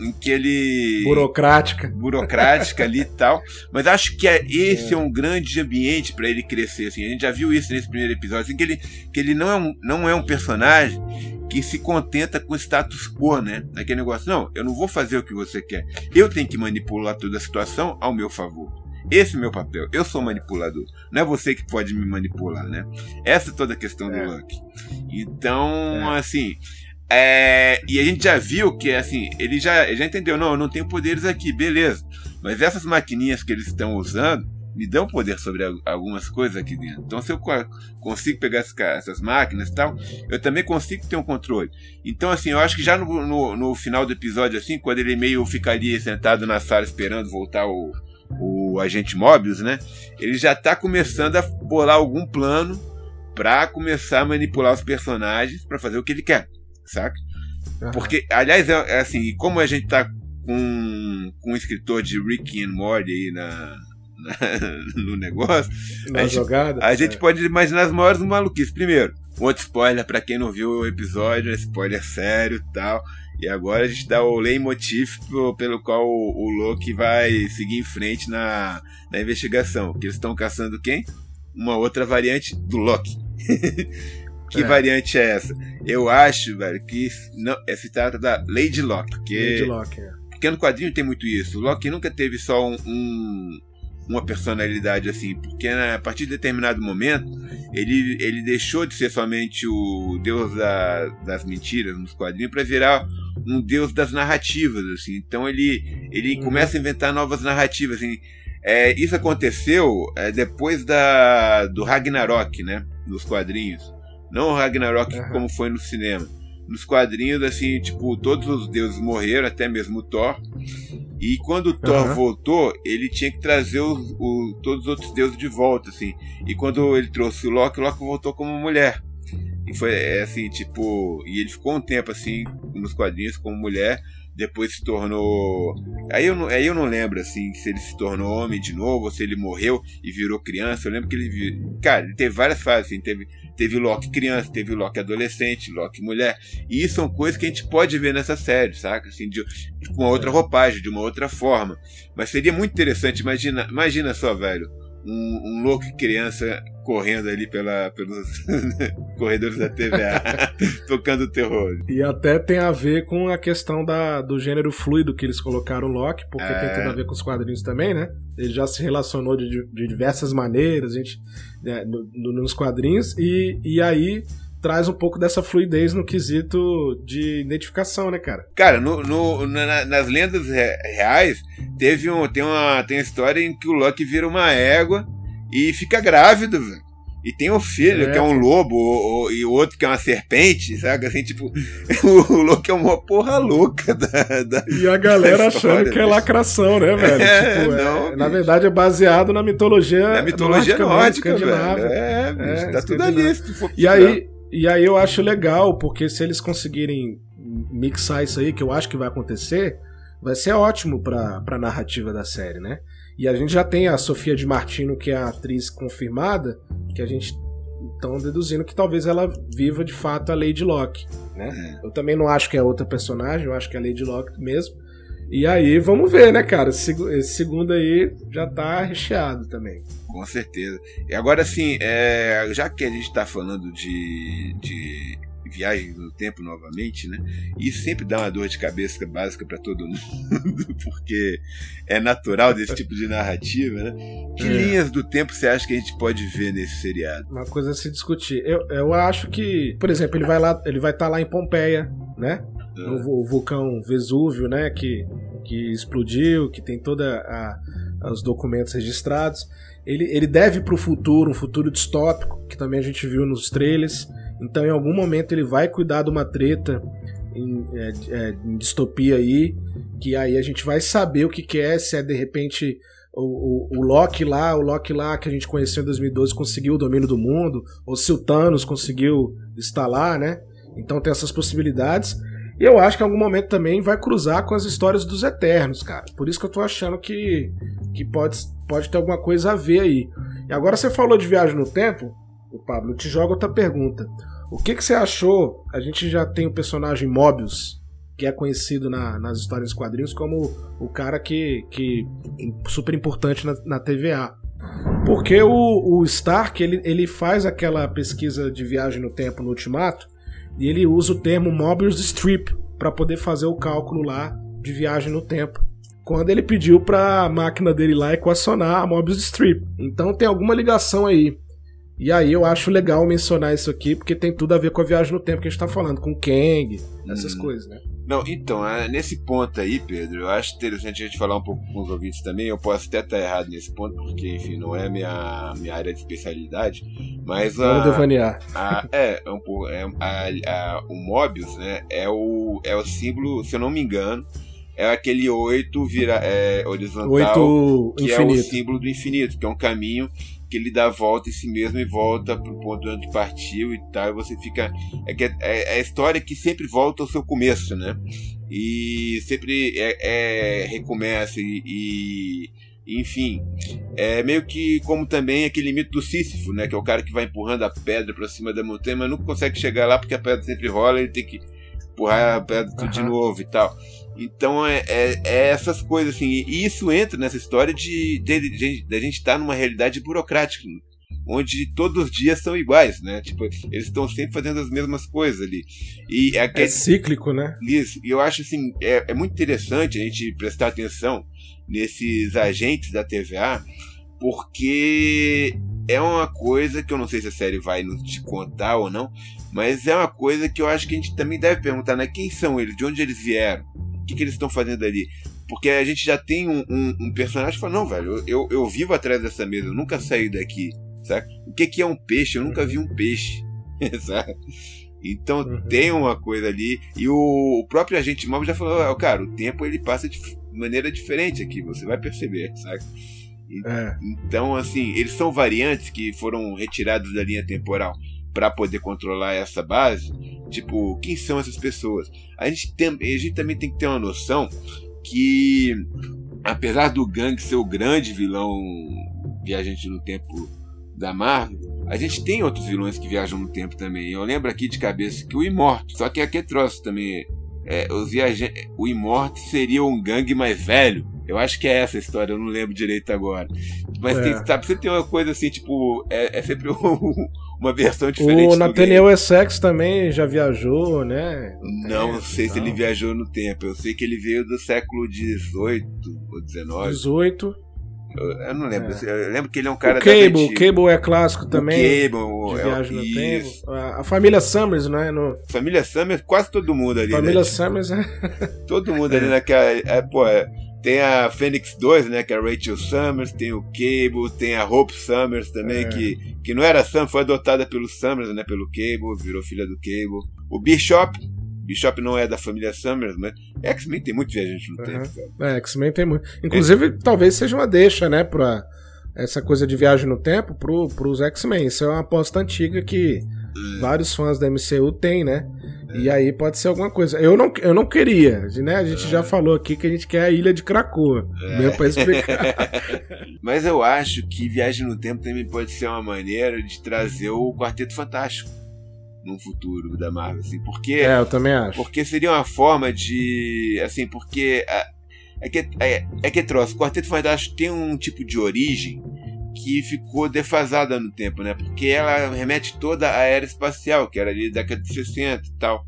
em que ele. Burocrática. Burocrática ali e tal. Mas acho que é, esse é. é um grande ambiente para ele crescer. Assim. A gente já viu isso nesse primeiro episódio. Assim, que ele, que ele não, é um, não é um personagem que se contenta com o status quo, né? Aquele negócio, não, eu não vou fazer o que você quer. Eu tenho que manipular toda a situação ao meu favor. Esse é meu papel. Eu sou manipulador. Não é você que pode me manipular, né? Essa é toda a questão é. do Luck. Então, é. assim. É, e a gente já viu que, assim, ele já, ele já entendeu, não, eu não tenho poderes aqui, beleza. Mas essas maquininhas que eles estão usando me dão poder sobre algumas coisas aqui dentro. Então, se eu consigo pegar essas máquinas e tal, eu também consigo ter um controle. Então, assim, eu acho que já no, no, no final do episódio, assim, quando ele meio ficaria sentado na sala esperando voltar o, o agente Mobius, né? Ele já está começando a bolar algum plano para começar a manipular os personagens para fazer o que ele quer, saca? Porque, aliás, é, é, assim, como a gente tá com, com um escritor de Rick and Morty aí na, na (laughs) no negócio, na a, jogada, gente, a é. gente pode imaginar as maiores maluquices. Primeiro, outro spoiler para quem não viu o episódio, spoiler sério e tal. E agora a gente dá o leitmotiv pelo qual o, Loki vai seguir em frente na, na investigação. Que eles estão caçando quem? Uma outra variante do Loki. (laughs) que é. variante é essa? Eu acho, velho, que não, é, se trata da Lady Locke. Porque, Lady Locke, é. Porque no quadrinho tem muito isso. O Loki nunca teve só um, um uma personalidade assim, porque a partir de determinado momento ele, ele deixou de ser somente o deus da, das mentiras nos quadrinhos para virar um deus das narrativas, assim. Então ele ele uhum. começa a inventar novas narrativas, assim. É, isso aconteceu é, depois da do Ragnarok, né, nos quadrinhos. Não o Ragnarok uhum. como foi no cinema nos quadrinhos, assim, tipo, todos os deuses morreram, até mesmo o Thor. E quando o Thor uhum. voltou, ele tinha que trazer o, o, todos os outros deuses de volta, assim. E quando ele trouxe o Loki, o Loki voltou como mulher. E foi é, assim, tipo. E ele ficou um tempo assim, nos quadrinhos, como mulher. Depois se tornou. Aí eu, não, aí eu não lembro, assim, se ele se tornou homem de novo, ou se ele morreu e virou criança. Eu lembro que ele. Cara, ele teve várias fases, assim. Teve Teve Loki criança, teve Loki adolescente, Loki mulher. E isso são coisas que a gente pode ver nessa série, saca? Assim, de, com uma outra roupagem, de uma outra forma. Mas seria muito interessante, imagina, imagina só, velho. Um, um louco criança correndo ali pela, pelos (laughs) corredores da TVA, (laughs) tocando terror. E até tem a ver com a questão da, do gênero fluido que eles colocaram o Loki, porque é. tem tudo a ver com os quadrinhos também, né? Ele já se relacionou de, de diversas maneiras, a gente, né, no, no, nos quadrinhos, e, e aí traz um pouco dessa fluidez no quesito de identificação, né, cara? Cara, no, no na, nas lendas reais, teve um, tem, uma, tem uma história em que o Loki vira uma égua e fica grávido, velho. E tem um filho é. que é um lobo, ou, e o outro que é uma serpente, sabe? Assim, tipo, (laughs) o Loki é uma porra louca da. da e a galera história, achando que é lacração, né, velho? É, tipo, é, não, é, na verdade é baseado na mitologia. Na mitologia nórdica, nórdica velho. É, bicho, é, tá tudo ali. e aí, e aí eu acho legal, porque se eles conseguirem mixar isso aí, que eu acho que vai acontecer, vai ser ótimo pra, pra narrativa da série, né? E a gente já tem a Sofia de Martino, que é a atriz confirmada, que a gente estão deduzindo que talvez ela viva de fato a Lady Locke, né? É. Eu também não acho que é outra personagem, eu acho que é a Lady Locke mesmo. E aí, vamos ver, né, cara? Esse segundo aí já tá recheado também. Com certeza. E agora, assim, é, já que a gente tá falando de, de viagem no tempo novamente, né? Isso sempre dá uma dor de cabeça básica para todo mundo, (laughs) porque é natural desse tipo de narrativa, né? Que é. linhas do tempo você acha que a gente pode ver nesse seriado? Uma coisa a se discutir. Eu, eu acho que, por exemplo, ele vai lá, ele vai estar tá lá em Pompeia, né? É. O, vulcão Vesúvio, né? Que, que explodiu, que tem toda a, os documentos registrados. Ele, ele deve para o futuro, um futuro distópico, que também a gente viu nos trailers. Então, em algum momento, ele vai cuidar de uma treta em, é, é, em distopia aí, que aí a gente vai saber o que, que é, se é de repente o, o, o, Loki lá, o Loki lá que a gente conheceu em 2012 conseguiu o domínio do mundo, ou se o Thanos conseguiu lá, né? Então tem essas possibilidades. E eu acho que em algum momento também vai cruzar com as histórias dos Eternos, cara. Por isso que eu tô achando que, que pode, pode ter alguma coisa a ver aí. E agora você falou de viagem no tempo, o Pablo, eu te jogo outra pergunta. O que, que você achou? A gente já tem o personagem Mobius, que é conhecido na, nas histórias quadrinhos como o cara que, que super importante na, na TVA. Porque o, o Stark ele, ele faz aquela pesquisa de viagem no tempo no Ultimato e ele usa o termo Mobius Strip para poder fazer o cálculo lá de viagem no tempo. Quando ele pediu para a máquina dele lá equacionar a Mobius Strip. Então tem alguma ligação aí. E aí eu acho legal mencionar isso aqui, porque tem tudo a ver com a viagem no tempo que a gente tá falando, com Kang, essas hum. coisas, né? Não, então, é, nesse ponto aí, Pedro, eu acho interessante a gente falar um pouco com os ouvintes também. Eu posso até estar errado nesse ponto, porque, enfim, não é minha, minha área de especialidade. Mas Vamos a, devanear. A, é, é um pouco. É, a, a, o Mobius, né? É o, é o símbolo, se eu não me engano, é aquele oito vira, é, horizontal, oito que infinito. é o símbolo do infinito, que é um caminho que ele dá a volta em si mesmo e volta pro ponto onde partiu e tal, e você fica. É, que é, é a história que sempre volta ao seu começo, né? E sempre é, é recomeça e, e, enfim, é meio que como também aquele mito do Sísifo, né? Que é o cara que vai empurrando a pedra para cima da montanha, mas nunca consegue chegar lá porque a pedra sempre rola, ele tem que empurrar a pedra tudo uhum. de novo e tal. Então é, é, é, essas coisas assim. E isso entra nessa história de, de, de, de a gente estar tá numa realidade burocrática, onde todos os dias são iguais, né? Tipo, eles estão sempre fazendo as mesmas coisas ali. E é, é cíclico, né? Isso. E eu acho assim, é, é muito interessante a gente prestar atenção nesses agentes da TVA, porque é uma coisa que eu não sei se a série vai nos te contar ou não, mas é uma coisa que eu acho que a gente também deve perguntar, né? Quem são eles? De onde eles vieram? Que, que eles estão fazendo ali? Porque a gente já tem um, um, um personagem que fala, não, velho, eu, eu vivo atrás dessa mesa, eu nunca saí daqui, sabe? O que, que é um peixe? Eu nunca vi um peixe, (laughs) sabe? Então uhum. tem uma coisa ali. E o, próprio agente móvel já falou, cara, o tempo ele passa de maneira diferente aqui, você vai perceber, sabe? É. Então, assim, eles são variantes que foram retirados da linha temporal para poder controlar essa base. Tipo, quem são essas pessoas? A gente, tem, a gente também tem que ter uma noção que, apesar do Gang ser o grande vilão viajante no tempo da Marvel, a gente tem outros vilões que viajam no tempo também. Eu lembro aqui de cabeça que o Imorto, só que aqui é troço também. É, os viajantes, o Imorto seria um gangue mais velho, Eu acho que é essa a história, eu não lembro direito agora. Mas é. tem, sabe, sempre tem uma coisa assim, tipo, é, é sempre (laughs) uma versão diferente. O Nathaniel Essex também já viajou, né? Não, não sei se ele viajou no tempo. Eu sei que ele veio do século XVIII ou XIX. XVIII. Eu, eu não lembro. É. Eu lembro que ele é um cara o Cable, o Cable é clássico também. O Cable, de viagem é, no tempo. A, família Summers, não é? No... Família Summers, quase todo mundo ali. Família né? Summers é. Todo mundo (laughs) ali naquela. É, pô, é, tem a Phoenix 2, né? Que é a Rachel Summers, tem o Cable, tem a Hope Summers também, é. que, que não era Sam, foi adotada pelo Summers, né? Pelo Cable, virou filha do Cable. O Bishop, Bishop não é da família Summers, né? X-Men tem muito viajante no uhum. tempo, cara. É, X-Men tem muito. Inclusive, é. talvez seja uma deixa, né, pra essa coisa de viagem no tempo pro, pros X-Men. Isso é uma aposta antiga que vários fãs da MCU têm, né? É. E aí pode ser alguma coisa. Eu não, eu não queria, né? A gente já é. falou aqui que a gente quer a Ilha de Krakoa, é. mesmo pra explicar. (laughs) Mas eu acho que Viagem no Tempo também pode ser uma maneira de trazer o Quarteto Fantástico num futuro da Marvel, assim, porque é, eu também acho. Porque seria uma forma de, assim, porque é que é, é que troço, o Quarteto Fantástico tem um tipo de origem que ficou defasada no tempo, né? Porque ela remete toda à era espacial, que era ali da década de 60 e tal.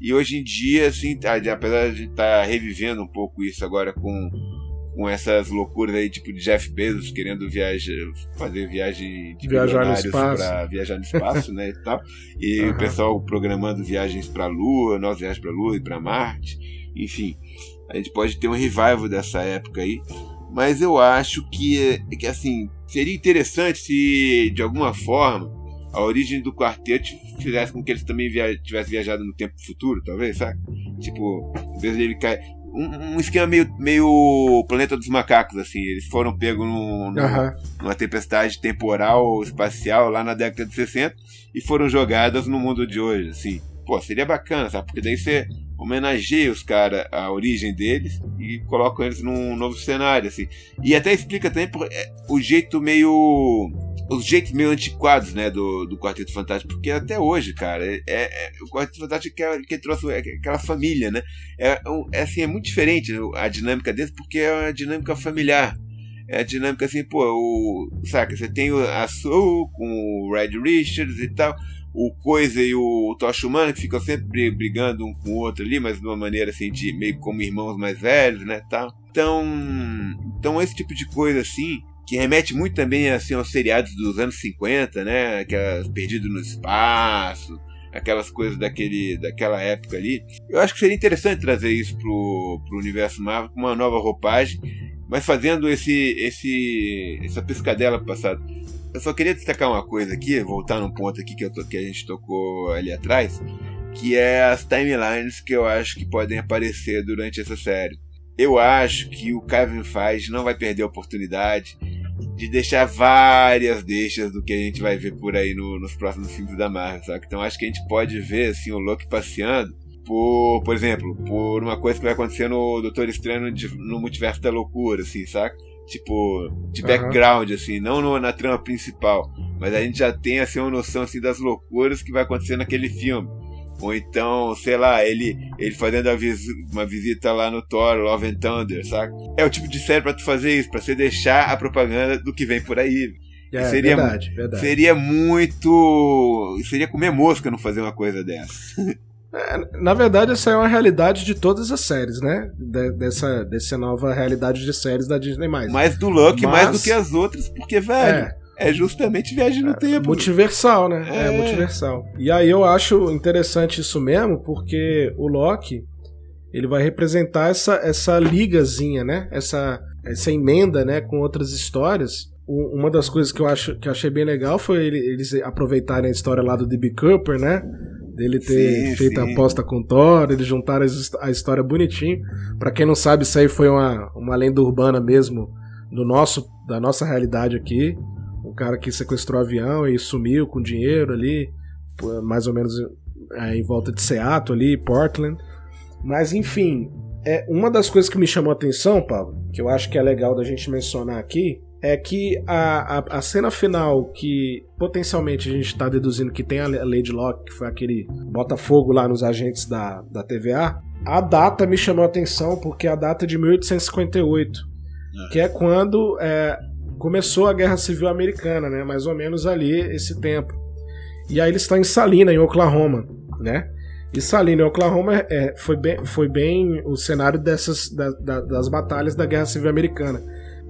E hoje em dia, assim, tá, apesar de estar tá revivendo um pouco isso agora com com essas loucuras aí, tipo de Jeff Bezos querendo viajar, fazer viagem de viajar no espaço, para viajar no espaço, né, e tal. E uhum. o pessoal programando viagens para a Lua, nós viagens para a Lua e para Marte, enfim. A gente pode ter um revival dessa época aí, mas eu acho que que assim, seria interessante se de alguma forma a origem do quarteto fizesse com que eles também via tivessem viajado no tempo futuro, talvez, sabe? Tipo, em vez dele cair um, um, esquema meio, meio Planeta dos Macacos, assim. Eles foram pegos num, num, uhum. numa tempestade temporal, espacial, lá na década de 60 e foram jogadas no mundo de hoje, assim. Pô, seria bacana, sabe? Porque daí você homenageia os caras, a origem deles e coloca eles num novo cenário, assim. E até explica também por, é, o jeito meio os jeitos meio antiquados, né, do, do Quarteto Fantástico, porque até hoje, cara, é, é o Quarteto Fantástico que, que trouxe é, aquela família, né, é, é, assim, é muito diferente a dinâmica deles, porque é uma dinâmica familiar, é a dinâmica assim, pô, o, saca, você tem a Soul com o Red Richards e tal, o Coisa e o Tocha Humana, que ficam sempre brigando um com o outro ali, mas de uma maneira assim, de meio como irmãos mais velhos, né, tal. Então, então esse tipo de coisa assim, que remete muito também assim, aos seriados dos anos 50, né? Aquelas Perdido no Espaço, aquelas coisas daquele, daquela época ali. Eu acho que seria interessante trazer isso pro, pro universo Marvel com uma nova roupagem, mas fazendo esse, esse, essa piscadela pro passado. Eu só queria destacar uma coisa aqui, voltar num ponto aqui que, que a gente tocou ali atrás, que é as timelines que eu acho que podem aparecer durante essa série. Eu acho que o Kevin Feige não vai perder a oportunidade de deixar várias deixas do que a gente vai ver por aí no, nos próximos filmes da Marvel, sabe? Então acho que a gente pode ver assim o Loki passeando por, por exemplo, por uma coisa que vai acontecer no Doutor Estranho no Multiverso da Loucura, assim, saca? Tipo, de background, uhum. assim, não no, na trama principal, mas a gente já tem assim uma noção assim das loucuras que vai acontecer naquele filme. Ou então, sei lá, ele, ele fazendo uma visita lá no Thor, Love and Thunder, saca? É o tipo de série pra tu fazer isso, pra você deixar a propaganda do que vem por aí. É, seria, verdade, verdade. Seria muito. Seria comer mosca não fazer uma coisa dessa. (laughs) É, na verdade, essa é uma realidade de todas as séries, né? De, dessa, dessa nova realidade de séries da Disney. Mais do Luck, Mas... mais do que as outras, porque, velho. É é justamente viagem no é, tempo. Multiversal, né? É. é multiversal. E aí eu acho interessante isso mesmo, porque o Loki ele vai representar essa, essa ligazinha, né? Essa, essa emenda, né? Com outras histórias. O, uma das coisas que eu acho que eu achei bem legal foi ele, eles aproveitarem a história lá do D.B. Cooper, né? Dele ter sim, feito sim. a aposta com Thor, eles juntaram a história bonitinho. Para quem não sabe, isso aí foi uma, uma lenda urbana mesmo do nosso, da nossa realidade aqui o cara que sequestrou o avião e sumiu com dinheiro ali, mais ou menos é, em volta de Seattle ali, Portland. Mas enfim, é uma das coisas que me chamou a atenção, Paulo, que eu acho que é legal da gente mencionar aqui, é que a, a, a cena final que potencialmente a gente está deduzindo que tem a Lady Locke, que foi aquele Botafogo lá nos agentes da, da TVA, a data me chamou a atenção porque é a data de 1858 uhum. que é quando é, começou a Guerra Civil Americana, né? Mais ou menos ali esse tempo. E aí eles estão em Salina, em Oklahoma, né? E Salina, em Oklahoma, é, foi, bem, foi bem o cenário dessas da, da, das batalhas da Guerra Civil Americana.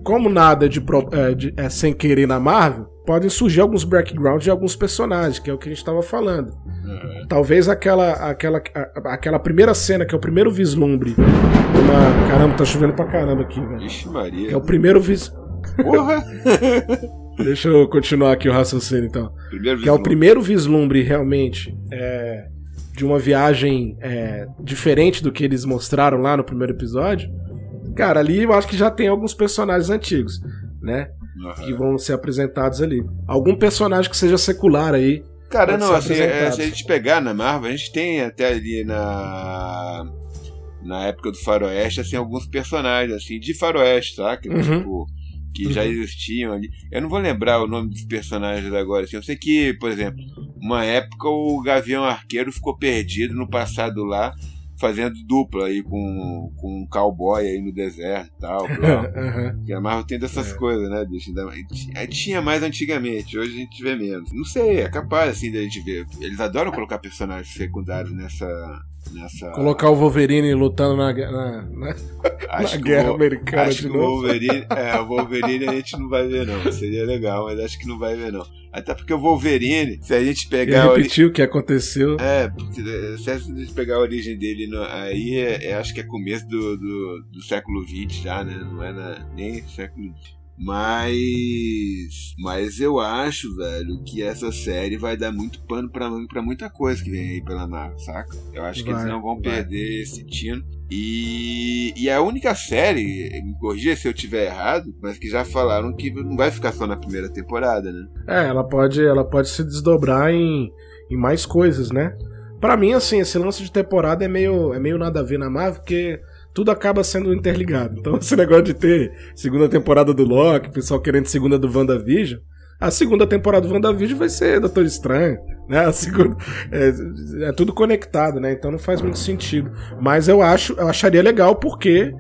Como nada de, é, de é, sem querer na Marvel, podem surgir alguns backgrounds de alguns personagens, que é o que a gente estava falando. Uhum. Talvez aquela, aquela, aquela primeira cena, que é o primeiro vislumbre. Uma... Caramba, tá chovendo pra caramba aqui, velho. Ixi, Maria. Que é o primeiro vis. Porra! (laughs) Deixa eu continuar aqui o raciocínio, então. Primeiro que é o primeiro vislumbre, realmente, é, de uma viagem é, diferente do que eles mostraram lá no primeiro episódio. Cara, ali eu acho que já tem alguns personagens antigos, né? Uhum. Que vão ser apresentados ali. Algum personagem que seja secular aí. Cara, não, assim, se a gente pegar na Marvel, a gente tem até ali na. Na época do Faroeste, assim, alguns personagens, assim, de Faroeste, tá? Que, uhum. tipo, que já uhum. existiam ali. Eu não vou lembrar o nome dos personagens agora. Assim. Eu sei que, por exemplo, uma época o Gavião Arqueiro ficou perdido no passado lá fazendo dupla aí com, com um cowboy aí no deserto e tal. (laughs) uhum. Que a Marvel tem dessas é. coisas, né, bicho? Ainda, tinha mais antigamente, hoje a gente vê menos. Não sei, é capaz assim da gente ver. Eles adoram colocar personagens secundários nessa. Nessa... Colocar o Wolverine lutando na, na, na, (laughs) na guerra o, americana acho de que novo. O Wolverine, (laughs) é, o Wolverine a gente não vai ver, não. Seria legal, mas acho que não vai ver, não. Até porque o Wolverine, se a gente pegar. Ele repetiu o que aconteceu. É, porque eh, se a gente pegar a origem dele, no... aí é, é, acho que é começo do, do, do século XX já, né? Não é na... nem século XX. Mas. Mas eu acho, velho, que essa série vai dar muito pano pra, pra muita coisa que vem aí pela Marvel, saca? Eu acho que vai, eles não vão vai. perder esse tino. E, e a única série, me corrija se eu tiver errado, mas que já falaram que não vai ficar só na primeira temporada, né? É, ela pode, ela pode se desdobrar em, em mais coisas, né? Para mim, assim, esse lance de temporada é meio, é meio nada a ver na Marvel, porque tudo acaba sendo interligado. Então, (laughs) esse negócio de ter segunda temporada do Loki, pessoal querendo segunda do WandaVision, a segunda temporada do WandaVision vai ser Doutor Estranho, né? A segunda é, é, tudo conectado, né? Então não faz muito sentido. Mas eu acho, eu acharia legal porque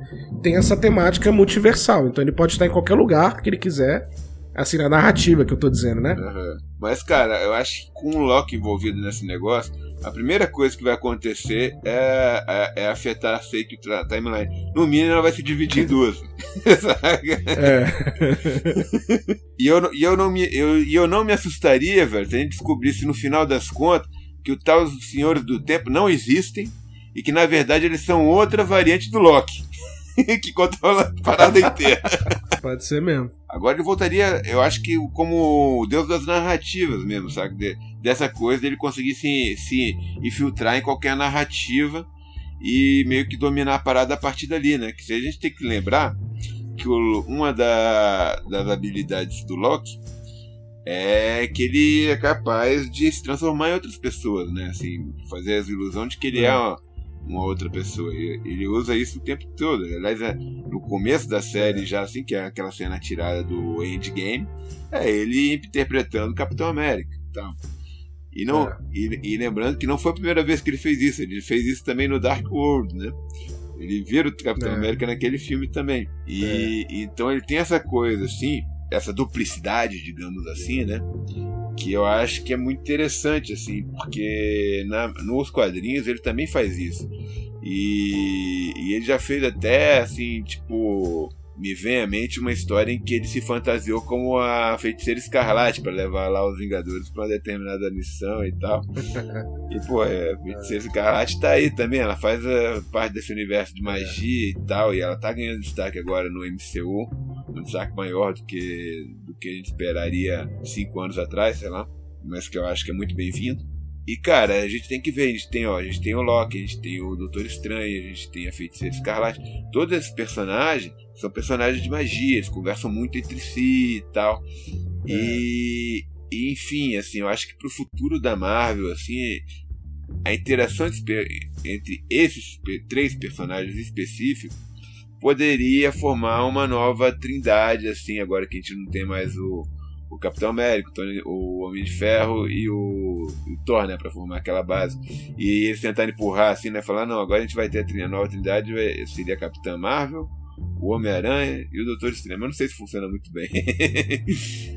tem essa temática multiversal. Então ele pode estar em qualquer lugar que ele quiser. Assim, na narrativa que eu tô dizendo, né? Uhum. Mas, cara, eu acho que com o Loki envolvido nesse negócio, a primeira coisa que vai acontecer é, é, é afetar a Sacred Timeline. No mínimo, ela vai se dividir em duas. (laughs) é. (laughs) e, eu, e, eu não me, eu, e eu não me assustaria, velho, se a gente descobrisse no final das contas que o tal Senhores do Tempo não existem e que, na verdade, eles são outra variante do Loki. (laughs) que controla a parada inteira. Pode ser mesmo. Agora ele voltaria, eu acho que como o deus das narrativas mesmo, sabe? De, dessa coisa ele conseguir se, se infiltrar em qualquer narrativa e meio que dominar a parada a partir dali, né? Que se a gente tem que lembrar que o, uma da, das habilidades do Loki é que ele é capaz de se transformar em outras pessoas, né? Assim, fazer a ilusão de que ele é, é uma, outra pessoa. Ele usa isso o tempo todo. Aliás, é, no começo da série, já assim, que é aquela cena tirada do Endgame, é ele interpretando Capitão América. Então, e, não, é. e, e, lembrando que não foi a primeira vez que ele fez isso, ele fez isso também no Dark World, né? Ele vira o Capitão é. América naquele filme também. E é. então ele tem essa coisa, assim, essa duplicidade, digamos assim, né? Que eu acho que é muito interessante, assim, porque na, nos quadrinhos ele também faz isso. E, e ele já fez até, assim, tipo, me vem à mente uma história em que ele se fantasiou como a feiticeira escarlate para levar lá os Vingadores para uma determinada missão e tal. (laughs) e, pô, é, a feiticeira escarlate tá aí também, ela faz a parte desse universo de magia e tal, e ela tá ganhando destaque agora no MCU, um destaque maior do que, do que a gente esperaria cinco anos atrás, sei lá, mas que eu acho que é muito bem-vindo. E, cara, a gente tem que ver, a gente tem, ó, a gente tem o Loki, a gente tem o Doutor Estranho, a gente tem a Feiticeira Escarlate. Todos esses personagens são personagens de magia, eles conversam muito entre si e tal. É. E, enfim, assim, eu acho que pro futuro da Marvel, assim, a interação entre esses três personagens específicos poderia formar uma nova trindade, assim, agora que a gente não tem mais o o Capitão América, o Homem de Ferro e o, o Thor, né, pra formar aquela base. E eles tentaram empurrar assim, né, falar, não, agora a gente vai ter a, trinha, a nova trindade, seria a Capitã Marvel, o Homem-Aranha e o Doutor Estranho. Mas não sei se funciona muito bem. (laughs)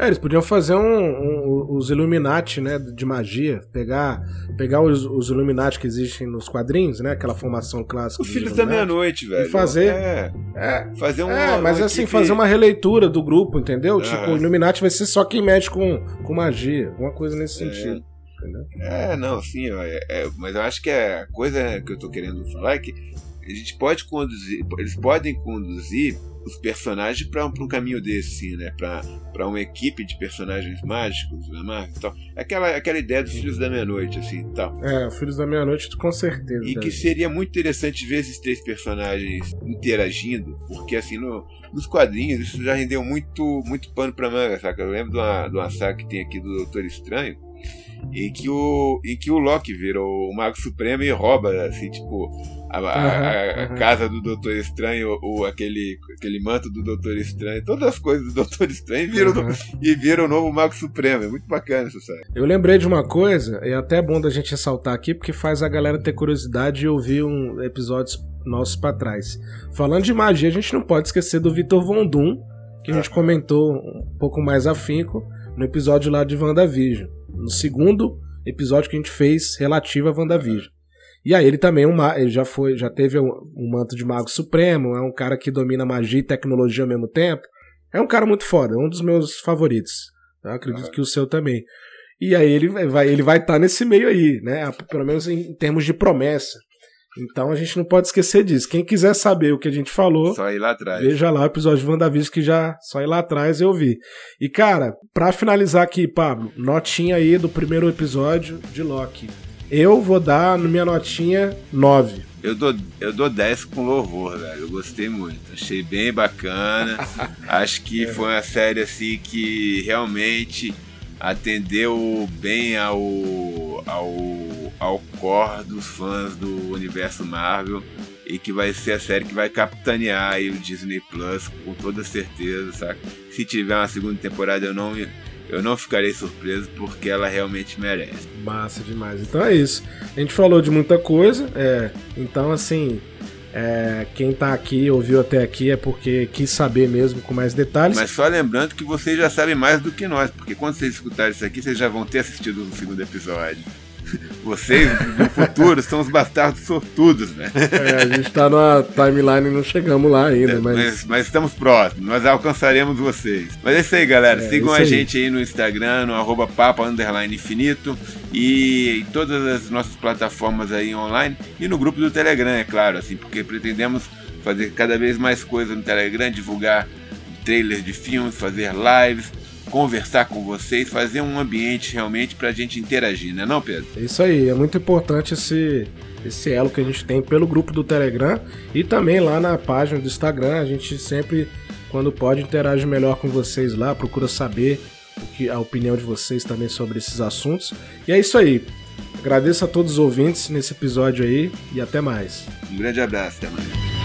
É, eles podiam fazer um, um, os Illuminati, né, de magia, pegar, pegar os, os Illuminati que existem nos quadrinhos, né, aquela formação clássica. Os Filhos da Meia-Noite, velho. E fazer, é, é, fazer um, é, mas assim fazer uma releitura do grupo, entendeu? Tipo, o Illuminati vai ser só quem mexe com, com magia, alguma coisa nesse é. sentido. Entendeu? É, não, sim, é, é, mas eu acho que a coisa que eu tô querendo falar é que a gente pode conduzir, eles podem conduzir os personagens para um, um caminho desse, sim, né? Para uma equipe de personagens mágicos da Marvel e tal. Aquela, aquela ideia dos Filhos da Meia-Noite, assim tal. É, Filhos da Meia-Noite, com certeza. E que seria muito interessante ver esses três personagens interagindo, porque assim, no, nos quadrinhos isso já rendeu muito, muito pano pra manga, saca? Eu lembro de uma, de uma saga que tem aqui do Doutor Estranho em que o, em que o Loki vira o Mago Supremo e rouba, assim, tipo, a, a, a, casa do Doutor Estranho, o, aquele, aquele manto do Doutor Estranho, todas as coisas do (laughs) Doutor Estranho e vira, uhum. e vira o novo Mago Supremo. É muito bacana isso, sabe? Eu lembrei de uma coisa, é até bom da gente ressaltar aqui, porque faz a galera ter curiosidade e ouvir um episódios nossos para trás. Falando de magia, a gente não pode esquecer do Vitor Von Doom, que a gente comentou um pouco mais afinco no episódio lá de WandaVision no segundo episódio que a gente fez relativo a WandaVision. E aí ele também é um, ele já foi, já teve um, um, manto de mago supremo, é um cara que domina magia e tecnologia ao mesmo tempo. É um cara muito foda, é um dos meus favoritos. Acredito ah. que o seu também. E aí ele vai ele vai estar tá nesse meio aí, né? Pelo menos em termos de promessa. Então a gente não pode esquecer disso. Quem quiser saber o que a gente falou, só ir lá atrás. Veja lá o episódio de WandaVision que já só ir lá atrás eu vi. E cara, para finalizar aqui, Pablo, notinha aí do primeiro episódio de Loki. Eu vou dar na minha notinha 9. Eu dou, eu dou 10 com louvor, velho. Eu gostei muito. Achei bem bacana. (laughs) Acho que é. foi uma série assim que realmente atendeu bem ao, ao, ao core dos fãs do universo Marvel e que vai ser a série que vai capitanear aí o Disney Plus com toda certeza, saca? Se tiver uma segunda temporada eu não eu não ficarei surpreso porque ela realmente merece. Massa demais. Então é isso. A gente falou de muita coisa, é, então assim, é, quem tá aqui, ouviu até aqui, é porque quis saber mesmo com mais detalhes. Mas só lembrando que vocês já sabem mais do que nós, porque quando vocês escutarem isso aqui, vocês já vão ter assistido o segundo episódio. (laughs) Vocês, no futuro, são os bastardos sortudos, né? É, a gente tá na timeline e não chegamos lá ainda, é, mas... mas... mas. estamos próximos, nós alcançaremos vocês. Mas é isso aí, galera. É, Sigam a aí. gente aí no Instagram, no arroba papa infinito e em todas as nossas plataformas aí online e no grupo do Telegram, é claro, assim, porque pretendemos fazer cada vez mais coisa no Telegram, divulgar trailers de filmes, fazer lives conversar com vocês, fazer um ambiente realmente para a gente interagir, né, não, Pedro? É isso aí, é muito importante esse esse elo que a gente tem pelo grupo do Telegram e também lá na página do Instagram. A gente sempre, quando pode, interage melhor com vocês lá, procura saber o que, a opinião de vocês também sobre esses assuntos. E é isso aí. Agradeço a todos os ouvintes nesse episódio aí e até mais. Um grande abraço, até mais.